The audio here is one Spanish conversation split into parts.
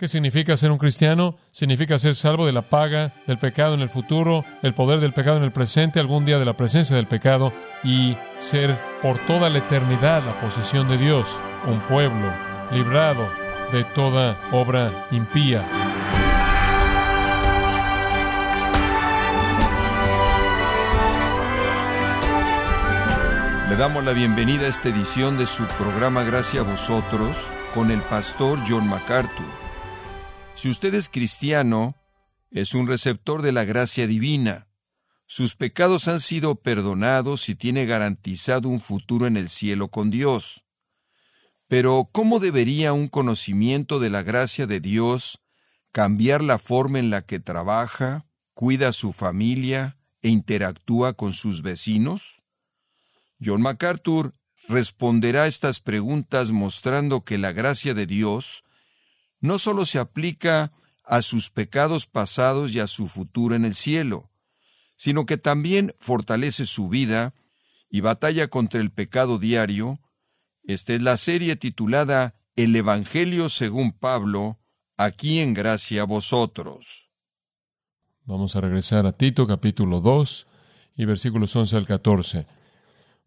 ¿Qué significa ser un cristiano? Significa ser salvo de la paga del pecado en el futuro, el poder del pecado en el presente, algún día de la presencia del pecado y ser por toda la eternidad la posesión de Dios, un pueblo librado de toda obra impía. Le damos la bienvenida a esta edición de su programa Gracias a vosotros con el pastor John MacArthur. Si usted es cristiano, es un receptor de la gracia divina. Sus pecados han sido perdonados y tiene garantizado un futuro en el cielo con Dios. Pero, ¿cómo debería un conocimiento de la gracia de Dios cambiar la forma en la que trabaja, cuida a su familia e interactúa con sus vecinos? John MacArthur responderá a estas preguntas mostrando que la gracia de Dios no solo se aplica a sus pecados pasados y a su futuro en el cielo, sino que también fortalece su vida y batalla contra el pecado diario. Esta es la serie titulada El Evangelio según Pablo, aquí en gracia a vosotros. Vamos a regresar a Tito capítulo 2 y versículos 11 al 14.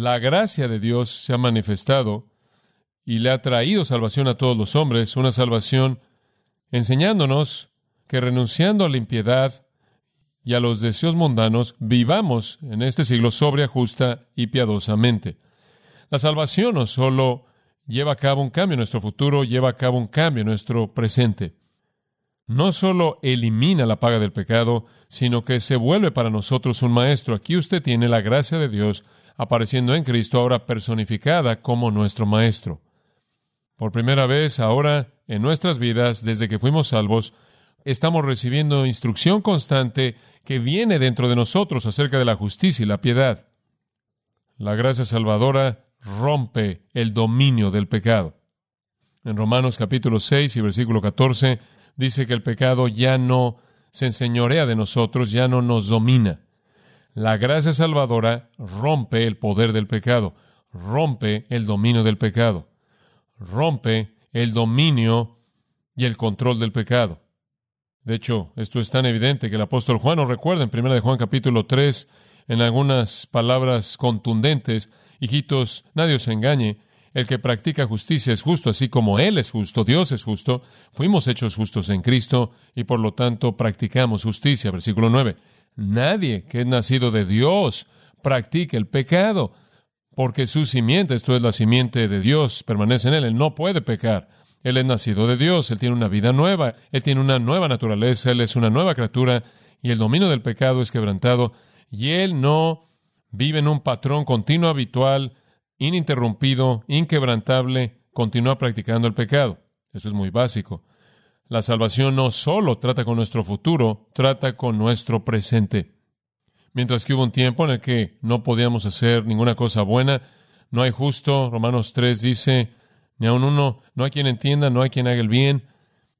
La gracia de Dios se ha manifestado y le ha traído salvación a todos los hombres, una salvación enseñándonos que renunciando a la impiedad y a los deseos mundanos, vivamos en este siglo sobria, justa y piadosamente. La salvación no solo lleva a cabo un cambio en nuestro futuro, lleva a cabo un cambio en nuestro presente. No solo elimina la paga del pecado, sino que se vuelve para nosotros un maestro. Aquí usted tiene la gracia de Dios apareciendo en Cristo, ahora personificada como nuestro Maestro. Por primera vez ahora en nuestras vidas, desde que fuimos salvos, estamos recibiendo instrucción constante que viene dentro de nosotros acerca de la justicia y la piedad. La gracia salvadora rompe el dominio del pecado. En Romanos capítulo 6 y versículo 14 dice que el pecado ya no se enseñorea de nosotros, ya no nos domina. La gracia salvadora rompe el poder del pecado, rompe el dominio del pecado, rompe el dominio y el control del pecado. De hecho, esto es tan evidente que el apóstol Juan nos recuerda en 1 de Juan capítulo 3 en algunas palabras contundentes, hijitos, nadie os engañe, el que practica justicia es justo, así como Él es justo, Dios es justo, fuimos hechos justos en Cristo y por lo tanto practicamos justicia. Versículo 9. Nadie que es nacido de Dios practique el pecado, porque su simiente, esto es la simiente de Dios, permanece en él. Él no puede pecar. Él es nacido de Dios, él tiene una vida nueva, él tiene una nueva naturaleza, él es una nueva criatura y el dominio del pecado es quebrantado y él no vive en un patrón continuo, habitual, ininterrumpido, inquebrantable, continúa practicando el pecado. Eso es muy básico. La salvación no solo trata con nuestro futuro, trata con nuestro presente. Mientras que hubo un tiempo en el que no podíamos hacer ninguna cosa buena, no hay justo, Romanos 3 dice, ni aun uno, no hay quien entienda, no hay quien haga el bien,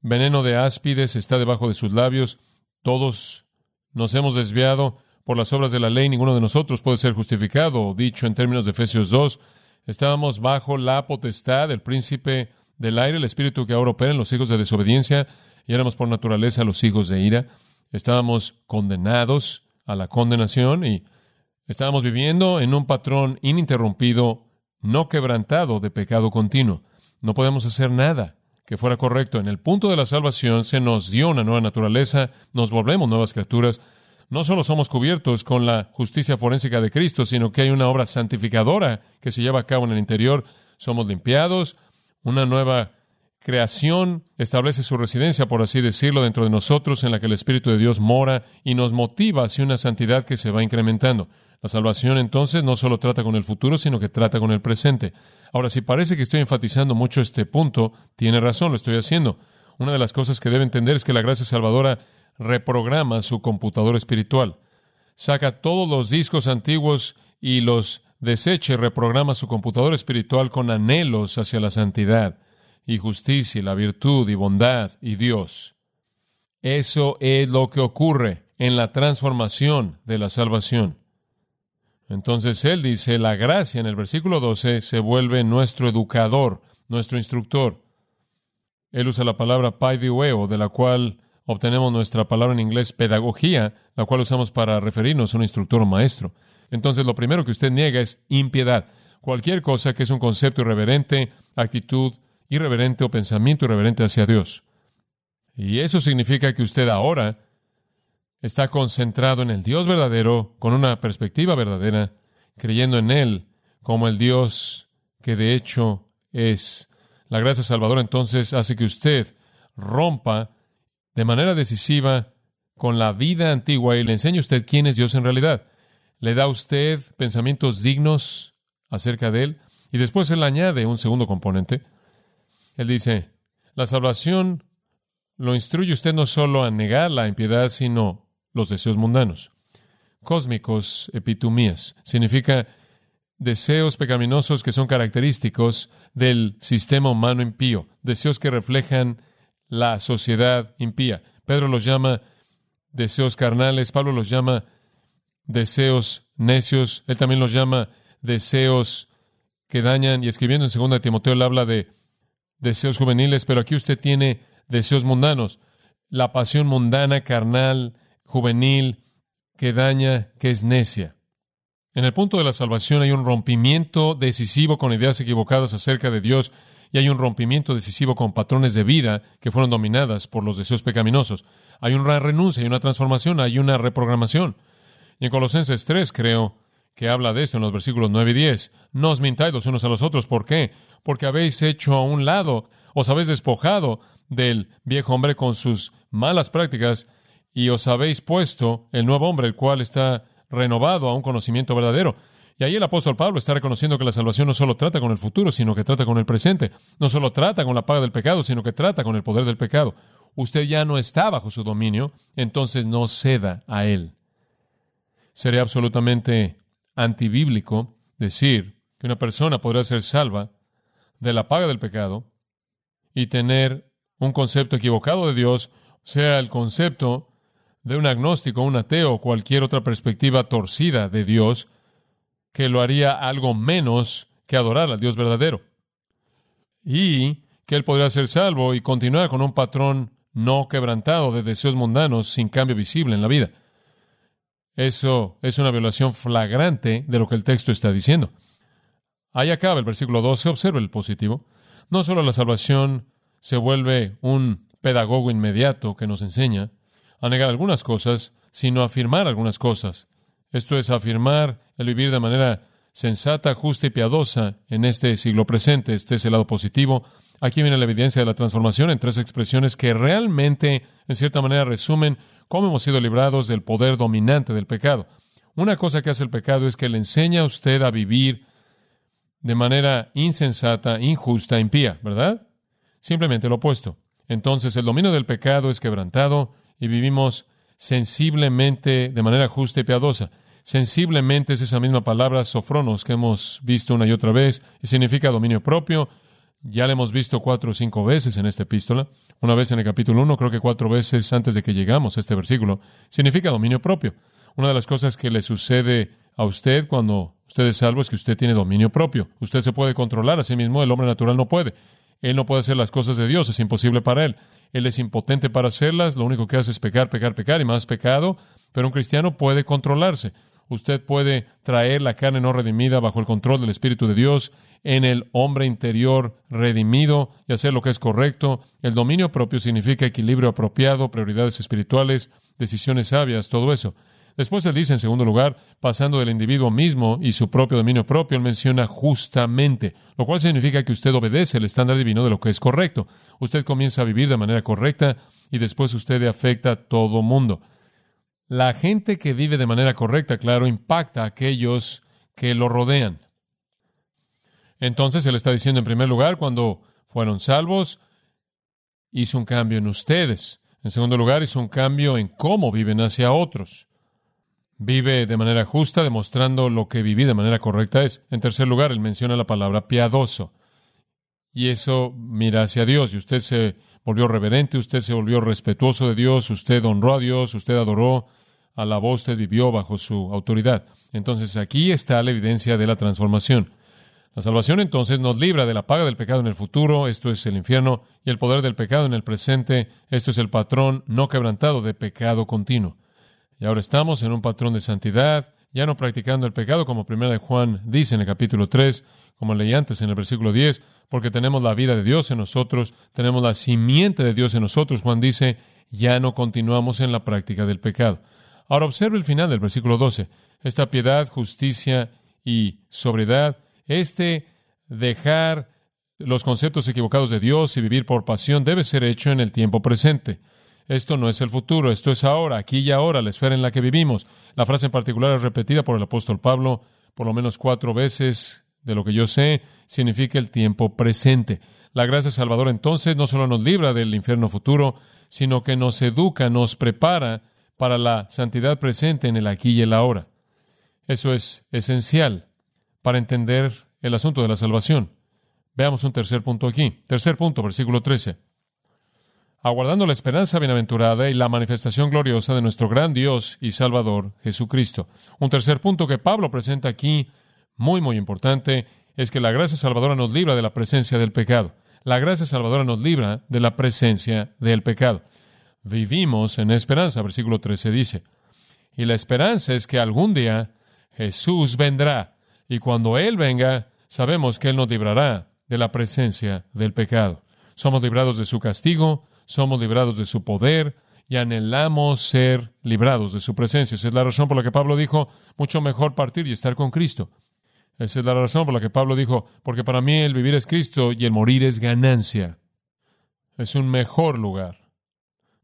veneno de áspides está debajo de sus labios, todos nos hemos desviado por las obras de la ley, ninguno de nosotros puede ser justificado, dicho en términos de Efesios 2, estábamos bajo la potestad del príncipe del aire, el espíritu que ahora opera en los hijos de desobediencia, y éramos por naturaleza los hijos de ira. Estábamos condenados a la condenación y estábamos viviendo en un patrón ininterrumpido, no quebrantado de pecado continuo. No podemos hacer nada que fuera correcto. En el punto de la salvación se nos dio una nueva naturaleza, nos volvemos nuevas criaturas. No solo somos cubiertos con la justicia forénsica de Cristo, sino que hay una obra santificadora que se lleva a cabo en el interior. Somos limpiados, una nueva creación establece su residencia, por así decirlo, dentro de nosotros, en la que el Espíritu de Dios mora y nos motiva hacia una santidad que se va incrementando. La salvación entonces no solo trata con el futuro, sino que trata con el presente. Ahora, si parece que estoy enfatizando mucho este punto, tiene razón, lo estoy haciendo. Una de las cosas que debe entender es que la gracia salvadora reprograma su computador espiritual. Saca todos los discos antiguos y los desecha y reprograma su computador espiritual con anhelos hacia la santidad y justicia y la virtud y bondad y Dios. Eso es lo que ocurre en la transformación de la salvación. Entonces él dice, la gracia en el versículo 12 se vuelve nuestro educador, nuestro instructor. Él usa la palabra paideueo, de la cual obtenemos nuestra palabra en inglés pedagogía, la cual usamos para referirnos a un instructor o maestro. Entonces lo primero que usted niega es impiedad. Cualquier cosa que es un concepto irreverente, actitud irreverente o pensamiento irreverente hacia Dios. Y eso significa que usted ahora está concentrado en el Dios verdadero, con una perspectiva verdadera, creyendo en Él como el Dios que de hecho es. La gracia salvadora entonces hace que usted rompa de manera decisiva con la vida antigua y le enseñe a usted quién es Dios en realidad. Le da a usted pensamientos dignos acerca de Él y después Él añade un segundo componente. Él dice, la salvación lo instruye usted no solo a negar la impiedad, sino los deseos mundanos. Cósmicos, epitumías, significa deseos pecaminosos que son característicos del sistema humano impío, deseos que reflejan la sociedad impía. Pedro los llama deseos carnales, Pablo los llama deseos necios, él también los llama deseos que dañan, y escribiendo en 2 Timoteo él habla de deseos juveniles, pero aquí usted tiene deseos mundanos, la pasión mundana, carnal, juvenil, que daña, que es necia. En el punto de la salvación hay un rompimiento decisivo con ideas equivocadas acerca de Dios y hay un rompimiento decisivo con patrones de vida que fueron dominadas por los deseos pecaminosos. Hay una renuncia, hay una transformación, hay una reprogramación. Y en Colosenses 3 creo que habla de esto en los versículos 9 y 10. No os mintáis los unos a los otros. ¿Por qué? Porque habéis hecho a un lado, os habéis despojado del viejo hombre con sus malas prácticas y os habéis puesto el nuevo hombre, el cual está renovado a un conocimiento verdadero. Y ahí el apóstol Pablo está reconociendo que la salvación no solo trata con el futuro, sino que trata con el presente. No solo trata con la paga del pecado, sino que trata con el poder del pecado. Usted ya no está bajo su dominio, entonces no ceda a él. Sería absolutamente antibíblico decir que una persona podrá ser salva de la paga del pecado y tener un concepto equivocado de Dios, sea el concepto de un agnóstico, un ateo o cualquier otra perspectiva torcida de Dios, que lo haría algo menos que adorar al Dios verdadero. Y que él podría ser salvo y continuar con un patrón no quebrantado de deseos mundanos sin cambio visible en la vida. Eso es una violación flagrante de lo que el texto está diciendo. Ahí acaba el versículo 12, observe el positivo. No solo la salvación se vuelve un pedagogo inmediato que nos enseña a negar algunas cosas, sino a afirmar algunas cosas. Esto es afirmar el vivir de manera sensata, justa y piadosa en este siglo presente. Este es el lado positivo. Aquí viene la evidencia de la transformación en tres expresiones que realmente, en cierta manera, resumen cómo hemos sido librados del poder dominante del pecado. Una cosa que hace el pecado es que le enseña a usted a vivir de manera insensata, injusta, impía, ¿verdad? Simplemente lo opuesto. Entonces el dominio del pecado es quebrantado y vivimos sensiblemente de manera justa y piadosa. Sensiblemente es esa misma palabra, sofronos, que hemos visto una y otra vez, y significa dominio propio. Ya la hemos visto cuatro o cinco veces en esta epístola. Una vez en el capítulo uno, creo que cuatro veces antes de que llegamos a este versículo. Significa dominio propio. Una de las cosas que le sucede a usted cuando usted es salvo es que usted tiene dominio propio. Usted se puede controlar a sí mismo, el hombre natural no puede. Él no puede hacer las cosas de Dios, es imposible para él. Él es impotente para hacerlas, lo único que hace es pecar, pecar, pecar y más pecado, pero un cristiano puede controlarse. Usted puede traer la carne no redimida bajo el control del Espíritu de Dios en el hombre interior redimido y hacer lo que es correcto. El dominio propio significa equilibrio apropiado, prioridades espirituales, decisiones sabias, todo eso. Después él dice, en segundo lugar, pasando del individuo mismo y su propio dominio propio, él menciona justamente, lo cual significa que usted obedece el estándar divino de lo que es correcto. Usted comienza a vivir de manera correcta y después usted afecta a todo mundo. La gente que vive de manera correcta, claro, impacta a aquellos que lo rodean. Entonces Él está diciendo en primer lugar, cuando fueron salvos, hizo un cambio en ustedes. En segundo lugar, hizo un cambio en cómo viven hacia otros. Vive de manera justa, demostrando lo que vivir de manera correcta es. En tercer lugar, él menciona la palabra piadoso. Y eso mira hacia Dios. Y usted se volvió reverente, usted se volvió respetuoso de Dios, usted honró a Dios, usted adoró, alabó, usted vivió bajo su autoridad. Entonces aquí está la evidencia de la transformación. La salvación entonces nos libra de la paga del pecado en el futuro, esto es el infierno, y el poder del pecado en el presente, esto es el patrón no quebrantado de pecado continuo. Y ahora estamos en un patrón de santidad, ya no practicando el pecado como primera de Juan dice en el capítulo 3, como leí antes en el versículo 10, porque tenemos la vida de Dios en nosotros, tenemos la simiente de Dios en nosotros. Juan dice, ya no continuamos en la práctica del pecado. Ahora observe el final del versículo 12. Esta piedad, justicia y sobriedad este dejar los conceptos equivocados de Dios y vivir por pasión debe ser hecho en el tiempo presente. Esto no es el futuro, esto es ahora, aquí y ahora, la esfera en la que vivimos. La frase en particular es repetida por el apóstol Pablo por lo menos cuatro veces, de lo que yo sé, significa el tiempo presente. La gracia salvadora entonces no solo nos libra del infierno futuro, sino que nos educa, nos prepara para la santidad presente en el aquí y el ahora. Eso es esencial para entender el asunto de la salvación. Veamos un tercer punto aquí. Tercer punto, versículo 13. Aguardando la esperanza bienaventurada y la manifestación gloriosa de nuestro gran Dios y Salvador Jesucristo. Un tercer punto que Pablo presenta aquí, muy, muy importante, es que la gracia salvadora nos libra de la presencia del pecado. La gracia salvadora nos libra de la presencia del pecado. Vivimos en esperanza, versículo 13 dice. Y la esperanza es que algún día Jesús vendrá y cuando Él venga, sabemos que Él nos librará de la presencia del pecado. Somos librados de su castigo, somos librados de su poder y anhelamos ser librados de su presencia. Esa es la razón por la que Pablo dijo, mucho mejor partir y estar con Cristo. Esa es la razón por la que Pablo dijo, porque para mí el vivir es Cristo y el morir es ganancia. Es un mejor lugar.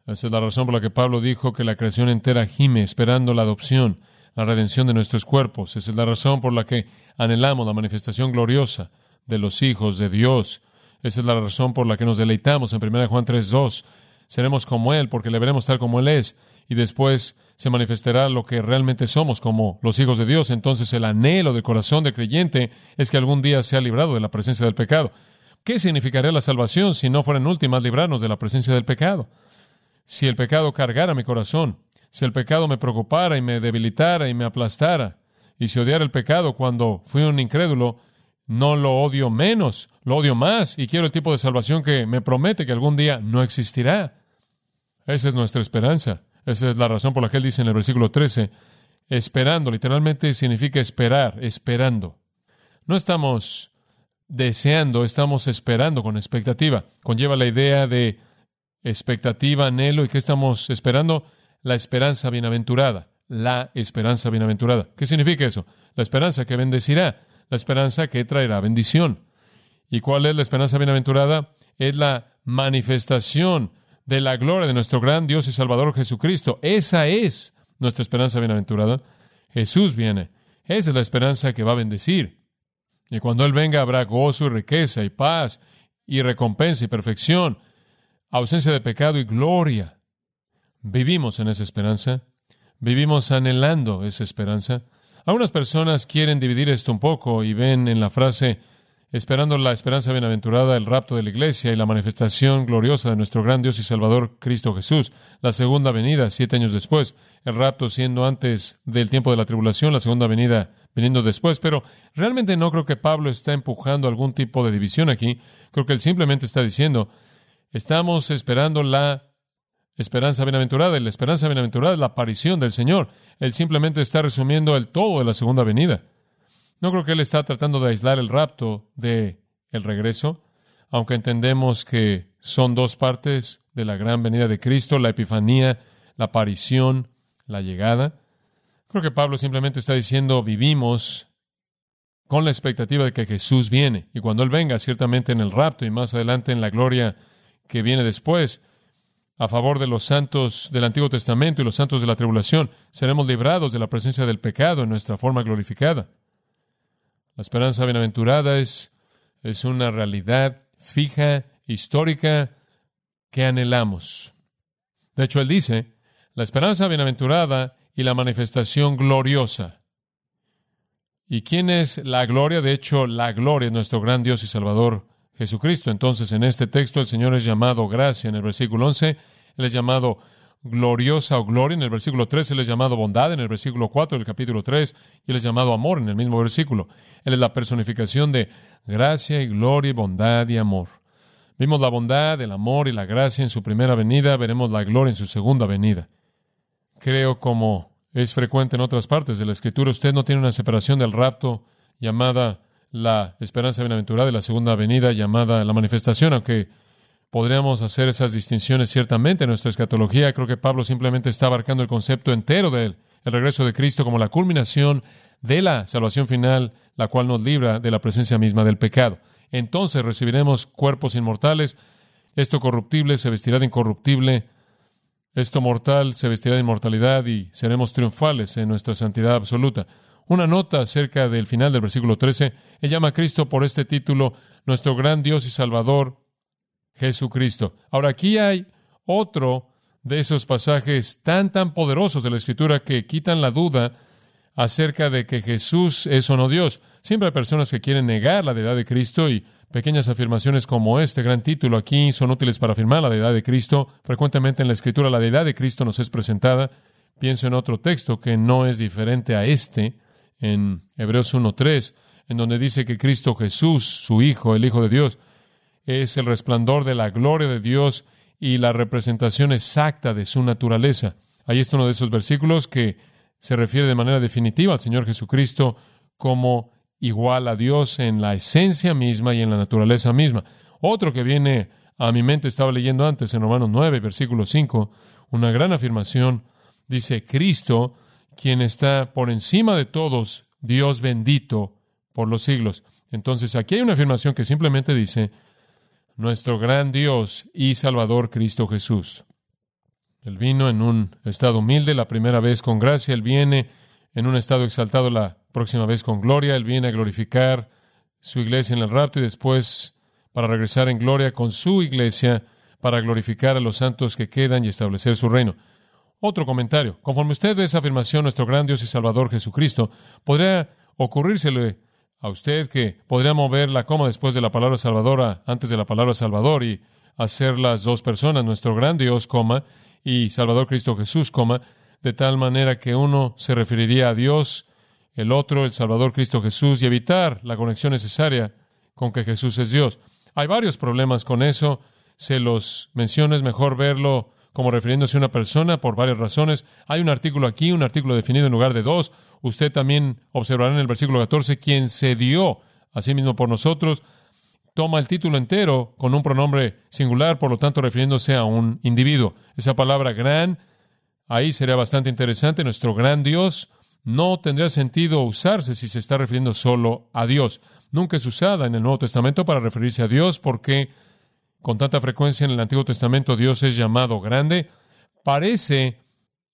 Esa es la razón por la que Pablo dijo que la creación entera gime esperando la adopción la redención de nuestros cuerpos. Esa es la razón por la que anhelamos la manifestación gloriosa de los hijos de Dios. Esa es la razón por la que nos deleitamos en 1 Juan 3.2. Seremos como Él porque le veremos tal como Él es y después se manifestará lo que realmente somos como los hijos de Dios. Entonces el anhelo del corazón del creyente es que algún día sea librado de la presencia del pecado. ¿Qué significaría la salvación si no fuera en últimas librarnos de la presencia del pecado? Si el pecado cargara mi corazón, si el pecado me preocupara y me debilitara y me aplastara, y si odiara el pecado cuando fui un incrédulo, no lo odio menos, lo odio más y quiero el tipo de salvación que me promete que algún día no existirá. Esa es nuestra esperanza. Esa es la razón por la que él dice en el versículo 13, esperando, literalmente significa esperar, esperando. No estamos deseando, estamos esperando con expectativa. Conlleva la idea de expectativa, anhelo y qué estamos esperando la esperanza bienaventurada, la esperanza bienaventurada. ¿Qué significa eso? La esperanza que bendecirá, la esperanza que traerá bendición. ¿Y cuál es la esperanza bienaventurada? Es la manifestación de la gloria de nuestro gran Dios y Salvador Jesucristo. Esa es nuestra esperanza bienaventurada. Jesús viene. Esa es la esperanza que va a bendecir. Y cuando Él venga habrá gozo y riqueza y paz y recompensa y perfección, ausencia de pecado y gloria. Vivimos en esa esperanza, vivimos anhelando esa esperanza. Algunas personas quieren dividir esto un poco y ven en la frase esperando la esperanza bienaventurada, el rapto de la iglesia y la manifestación gloriosa de nuestro gran Dios y Salvador Cristo Jesús, la segunda venida siete años después, el rapto siendo antes del tiempo de la tribulación, la segunda venida viniendo después, pero realmente no creo que Pablo está empujando algún tipo de división aquí, creo que él simplemente está diciendo, estamos esperando la esperanza bienaventurada. Y la esperanza bienaventurada es la aparición del Señor. Él simplemente está resumiendo el todo de la segunda venida. No creo que él está tratando de aislar el rapto de el regreso, aunque entendemos que son dos partes de la gran venida de Cristo, la epifanía, la aparición, la llegada. Creo que Pablo simplemente está diciendo vivimos con la expectativa de que Jesús viene y cuando Él venga, ciertamente en el rapto y más adelante en la gloria que viene después, a favor de los santos del Antiguo Testamento y los santos de la tribulación, seremos librados de la presencia del pecado en nuestra forma glorificada. La esperanza bienaventurada es, es una realidad fija, histórica, que anhelamos. De hecho, él dice, la esperanza bienaventurada y la manifestación gloriosa. ¿Y quién es la gloria? De hecho, la gloria es nuestro gran Dios y Salvador Jesucristo. Entonces, en este texto el Señor es llamado gracia en el versículo 11, Él es llamado gloriosa o gloria en el versículo 3, Él es llamado bondad en el versículo 4 del capítulo 3, y Él es llamado amor en el mismo versículo. Él es la personificación de gracia y gloria bondad y amor. Vimos la bondad, el amor y la gracia en su primera venida, veremos la gloria en su segunda venida. Creo como es frecuente en otras partes de la Escritura, usted no tiene una separación del rapto llamada la esperanza bienaventurada y la segunda venida llamada la manifestación, aunque podríamos hacer esas distinciones ciertamente en nuestra escatología. Creo que Pablo simplemente está abarcando el concepto entero del el regreso de Cristo como la culminación de la salvación final, la cual nos libra de la presencia misma del pecado. Entonces recibiremos cuerpos inmortales, esto corruptible se vestirá de incorruptible, esto mortal se vestirá de inmortalidad y seremos triunfales en nuestra santidad absoluta. Una nota acerca del final del versículo 13. Él llama a Cristo por este título, nuestro gran Dios y Salvador, Jesucristo. Ahora aquí hay otro de esos pasajes tan, tan poderosos de la Escritura que quitan la duda acerca de que Jesús es o no Dios. Siempre hay personas que quieren negar la deidad de Cristo y pequeñas afirmaciones como este gran título aquí son útiles para afirmar la deidad de Cristo. Frecuentemente en la Escritura la deidad de Cristo nos es presentada. Pienso en otro texto que no es diferente a este, en Hebreos 1.3, en donde dice que Cristo Jesús, su Hijo, el Hijo de Dios, es el resplandor de la gloria de Dios y la representación exacta de su naturaleza. Ahí está uno de esos versículos que se refiere de manera definitiva al Señor Jesucristo como igual a Dios en la esencia misma y en la naturaleza misma. Otro que viene a mi mente, estaba leyendo antes en Romanos 9, versículo 5, una gran afirmación, dice, Cristo quien está por encima de todos, Dios bendito por los siglos. Entonces aquí hay una afirmación que simplemente dice, nuestro gran Dios y Salvador Cristo Jesús. Él vino en un estado humilde la primera vez con gracia, Él viene en un estado exaltado la próxima vez con gloria, Él viene a glorificar su iglesia en el rapto y después para regresar en gloria con su iglesia para glorificar a los santos que quedan y establecer su reino. Otro comentario. Conforme usted ve esa afirmación, nuestro gran Dios y Salvador Jesucristo, podría ocurrírsele a usted que podría mover la coma después de la palabra salvadora, antes de la palabra salvador, y hacer las dos personas, nuestro gran Dios, coma, y Salvador Cristo Jesús, coma, de tal manera que uno se referiría a Dios, el otro, el Salvador Cristo Jesús, y evitar la conexión necesaria con que Jesús es Dios. Hay varios problemas con eso. Se los menciono, es mejor verlo como refiriéndose a una persona por varias razones. Hay un artículo aquí, un artículo definido en lugar de dos. Usted también observará en el versículo 14, quien se dio a sí mismo por nosotros, toma el título entero con un pronombre singular, por lo tanto refiriéndose a un individuo. Esa palabra gran, ahí sería bastante interesante. Nuestro gran Dios no tendría sentido usarse si se está refiriendo solo a Dios. Nunca es usada en el Nuevo Testamento para referirse a Dios porque con tanta frecuencia en el Antiguo Testamento Dios es llamado grande, parece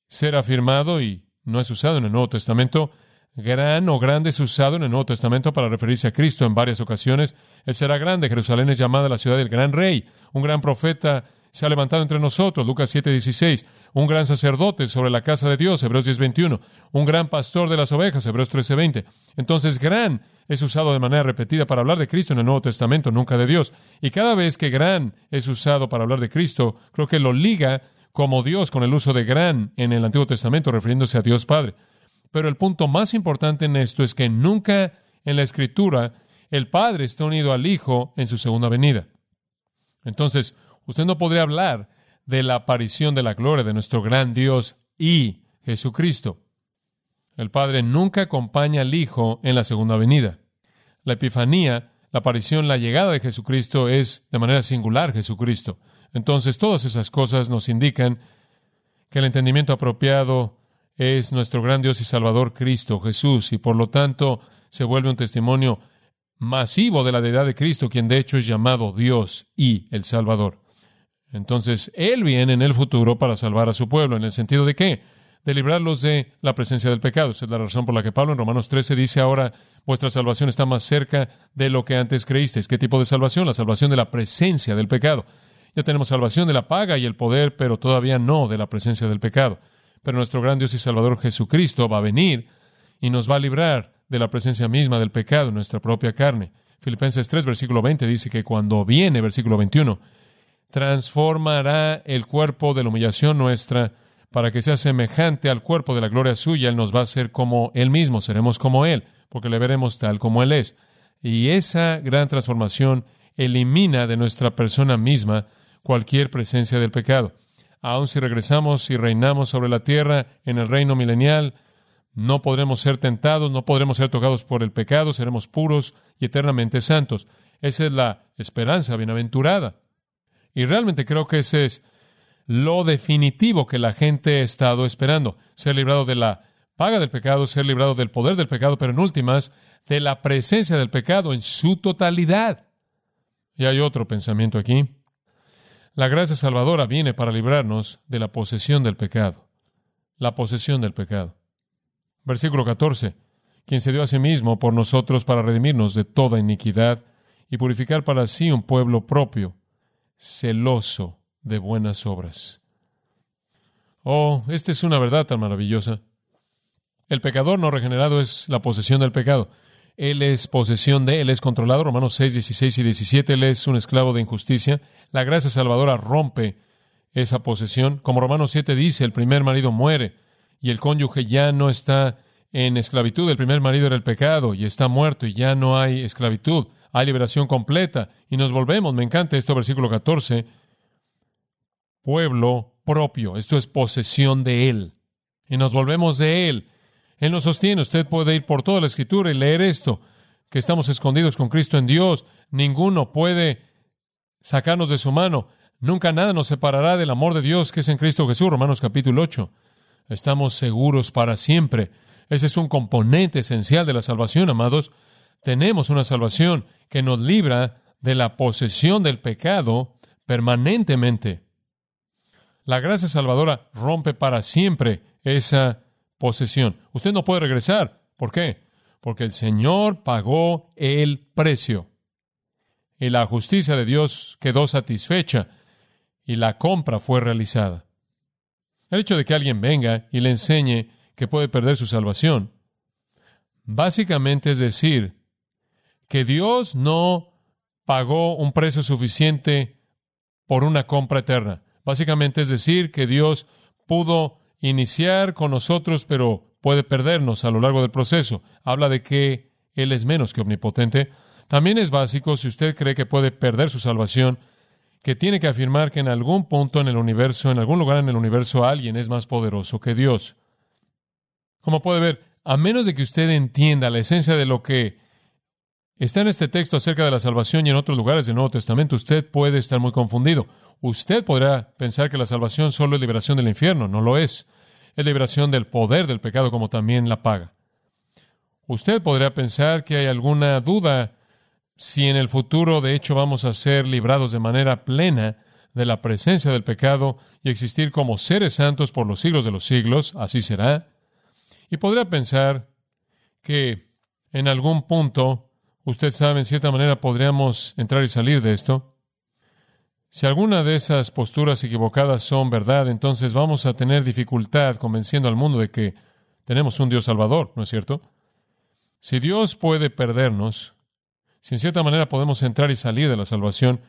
ser afirmado y no es usado en el Nuevo Testamento. Gran o grande es usado en el Nuevo Testamento para referirse a Cristo en varias ocasiones. Él será grande. Jerusalén es llamada la ciudad del gran rey. Un gran profeta se ha levantado entre nosotros, Lucas 7:16, un gran sacerdote sobre la casa de Dios, Hebreos 10:21, un gran pastor de las ovejas, Hebreos 13:20. Entonces, gran es usado de manera repetida para hablar de Cristo en el Nuevo Testamento, nunca de Dios. Y cada vez que gran es usado para hablar de Cristo, creo que lo liga como Dios con el uso de gran en el Antiguo Testamento, refiriéndose a Dios Padre. Pero el punto más importante en esto es que nunca en la Escritura el Padre está unido al Hijo en su segunda venida. Entonces, Usted no podría hablar de la aparición de la gloria de nuestro gran Dios y Jesucristo. El Padre nunca acompaña al Hijo en la segunda venida. La Epifanía, la aparición, la llegada de Jesucristo es de manera singular Jesucristo. Entonces todas esas cosas nos indican que el entendimiento apropiado es nuestro gran Dios y Salvador Cristo Jesús y por lo tanto se vuelve un testimonio masivo de la deidad de Cristo, quien de hecho es llamado Dios y el Salvador. Entonces, Él viene en el futuro para salvar a su pueblo. ¿En el sentido de qué? De librarlos de la presencia del pecado. Esa es la razón por la que Pablo en Romanos 13 dice ahora, vuestra salvación está más cerca de lo que antes creísteis. ¿Qué tipo de salvación? La salvación de la presencia del pecado. Ya tenemos salvación de la paga y el poder, pero todavía no de la presencia del pecado. Pero nuestro gran Dios y Salvador Jesucristo va a venir y nos va a librar de la presencia misma del pecado en nuestra propia carne. Filipenses 3, versículo 20 dice que cuando viene, versículo 21, transformará el cuerpo de la humillación nuestra para que sea semejante al cuerpo de la gloria suya. Él nos va a hacer como Él mismo, seremos como Él, porque le veremos tal como Él es. Y esa gran transformación elimina de nuestra persona misma cualquier presencia del pecado. Aun si regresamos y reinamos sobre la tierra en el reino milenial, no podremos ser tentados, no podremos ser tocados por el pecado, seremos puros y eternamente santos. Esa es la esperanza bienaventurada. Y realmente creo que ese es lo definitivo que la gente ha estado esperando. Ser librado de la paga del pecado, ser librado del poder del pecado, pero en últimas, de la presencia del pecado en su totalidad. Y hay otro pensamiento aquí. La gracia salvadora viene para librarnos de la posesión del pecado. La posesión del pecado. Versículo 14. Quien se dio a sí mismo por nosotros para redimirnos de toda iniquidad y purificar para sí un pueblo propio, celoso de buenas obras. Oh, esta es una verdad tan maravillosa. El pecador no regenerado es la posesión del pecado. Él es posesión de, Él es controlado. Romanos 6, 16 y 17. Él es un esclavo de injusticia. La gracia salvadora rompe esa posesión. Como Romanos 7 dice, el primer marido muere y el cónyuge ya no está en esclavitud. El primer marido era el pecado y está muerto y ya no hay esclavitud. Hay liberación completa y nos volvemos. Me encanta esto, versículo 14. Pueblo propio. Esto es posesión de Él. Y nos volvemos de Él. Él nos sostiene. Usted puede ir por toda la escritura y leer esto, que estamos escondidos con Cristo en Dios. Ninguno puede sacarnos de su mano. Nunca nada nos separará del amor de Dios que es en Cristo Jesús. Romanos capítulo 8. Estamos seguros para siempre. Ese es un componente esencial de la salvación, amados. Tenemos una salvación que nos libra de la posesión del pecado permanentemente. La gracia salvadora rompe para siempre esa posesión. Usted no puede regresar. ¿Por qué? Porque el Señor pagó el precio. Y la justicia de Dios quedó satisfecha y la compra fue realizada. El hecho de que alguien venga y le enseñe que puede perder su salvación, básicamente es decir que Dios no pagó un precio suficiente por una compra eterna. Básicamente es decir que Dios pudo iniciar con nosotros, pero puede perdernos a lo largo del proceso. Habla de que Él es menos que omnipotente. También es básico, si usted cree que puede perder su salvación, que tiene que afirmar que en algún punto en el universo, en algún lugar en el universo, alguien es más poderoso que Dios. Como puede ver, a menos de que usted entienda la esencia de lo que está en este texto acerca de la salvación y en otros lugares del Nuevo Testamento, usted puede estar muy confundido. Usted podrá pensar que la salvación solo es liberación del infierno. No lo es. Es liberación del poder del pecado como también la paga. Usted podría pensar que hay alguna duda si en el futuro de hecho vamos a ser librados de manera plena de la presencia del pecado y existir como seres santos por los siglos de los siglos, así será. Y podría pensar que en algún punto, usted sabe, en cierta manera podríamos entrar y salir de esto. Si alguna de esas posturas equivocadas son verdad, entonces vamos a tener dificultad convenciendo al mundo de que tenemos un Dios salvador, ¿no es cierto? Si Dios puede perdernos, si en cierta manera podemos entrar y salir de la salvación,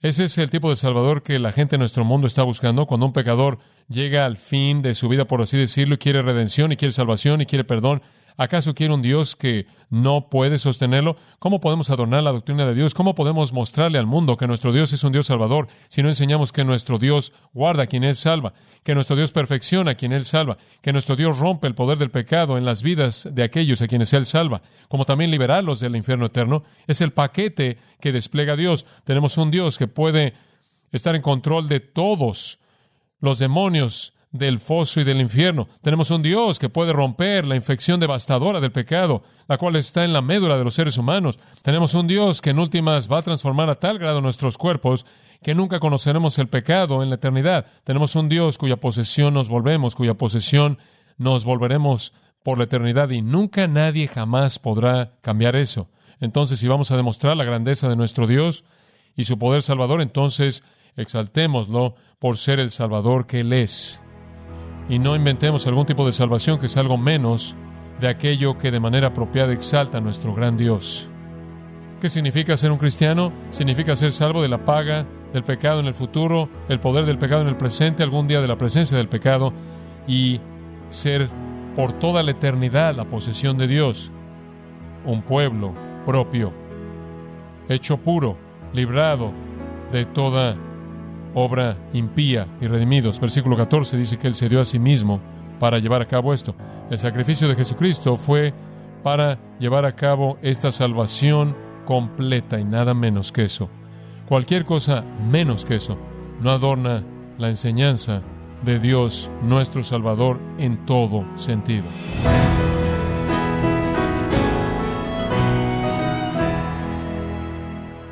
ese es el tipo de Salvador que la gente en nuestro mundo está buscando. Cuando un pecador llega al fin de su vida, por así decirlo, y quiere redención, y quiere salvación, y quiere perdón, ¿Acaso quiere un Dios que no puede sostenerlo? ¿Cómo podemos adornar la doctrina de Dios? ¿Cómo podemos mostrarle al mundo que nuestro Dios es un Dios salvador si no enseñamos que nuestro Dios guarda a quien Él salva, que nuestro Dios perfecciona a quien Él salva, que nuestro Dios rompe el poder del pecado en las vidas de aquellos a quienes Él salva, como también liberarlos del infierno eterno? Es el paquete que despliega Dios. Tenemos un Dios que puede estar en control de todos los demonios del foso y del infierno. Tenemos un Dios que puede romper la infección devastadora del pecado, la cual está en la médula de los seres humanos. Tenemos un Dios que en últimas va a transformar a tal grado nuestros cuerpos que nunca conoceremos el pecado en la eternidad. Tenemos un Dios cuya posesión nos volvemos, cuya posesión nos volveremos por la eternidad y nunca nadie jamás podrá cambiar eso. Entonces, si vamos a demostrar la grandeza de nuestro Dios y su poder salvador, entonces exaltémoslo por ser el Salvador que Él es. Y no inventemos algún tipo de salvación que es algo menos de aquello que de manera apropiada exalta a nuestro gran Dios. ¿Qué significa ser un cristiano? Significa ser salvo de la paga del pecado en el futuro, el poder del pecado en el presente, algún día de la presencia del pecado y ser por toda la eternidad la posesión de Dios, un pueblo propio, hecho puro, librado de toda obra impía y redimidos. Versículo 14 dice que Él se dio a sí mismo para llevar a cabo esto. El sacrificio de Jesucristo fue para llevar a cabo esta salvación completa y nada menos que eso. Cualquier cosa menos que eso no adorna la enseñanza de Dios nuestro Salvador en todo sentido.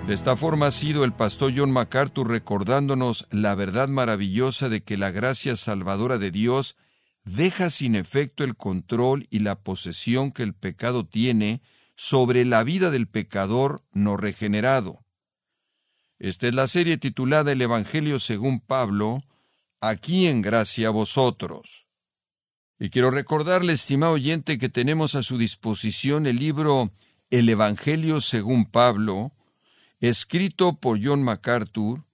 De esta forma ha sido el pastor John MacArthur recordándonos la verdad maravillosa de que la gracia salvadora de Dios deja sin efecto el control y la posesión que el pecado tiene sobre la vida del pecador no regenerado. Esta es la serie titulada El Evangelio según Pablo, aquí en gracia vosotros. Y quiero recordarle, estimado oyente, que tenemos a su disposición el libro El Evangelio según Pablo, escrito por John MacArthur,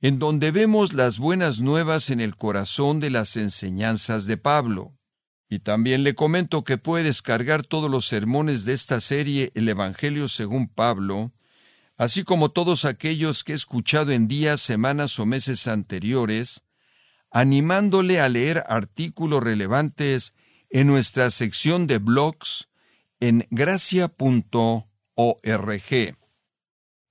en donde vemos las buenas nuevas en el corazón de las enseñanzas de Pablo. Y también le comento que puede descargar todos los sermones de esta serie El Evangelio según Pablo, así como todos aquellos que he escuchado en días, semanas o meses anteriores, animándole a leer artículos relevantes en nuestra sección de blogs en gracia.org.